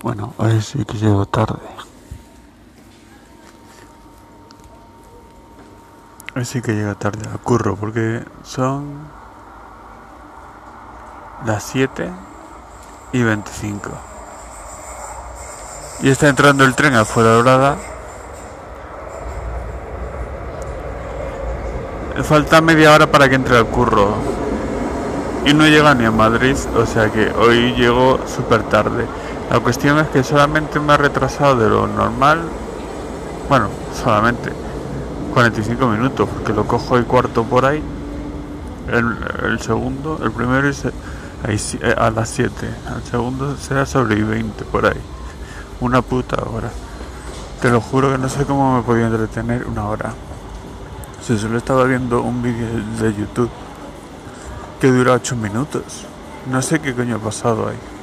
Bueno, hoy sí que llego tarde. Hoy sí que llega tarde a curro porque son las 7 y 25. Y está entrando el tren a Dorada. Falta media hora para que entre al curro. Y no llega ni a Madrid, o sea que hoy llego súper tarde. La cuestión es que solamente me ha retrasado de lo normal. Bueno, solamente 45 minutos, porque lo cojo el cuarto por ahí. El, segundo, el primero es eh, a las 7. El segundo será sobre 20 por ahí. Una puta hora. Te lo juro que no sé cómo me podía entretener una hora. Si solo estaba viendo un vídeo de YouTube que dura 8 minutos. No sé qué coño ha pasado ahí.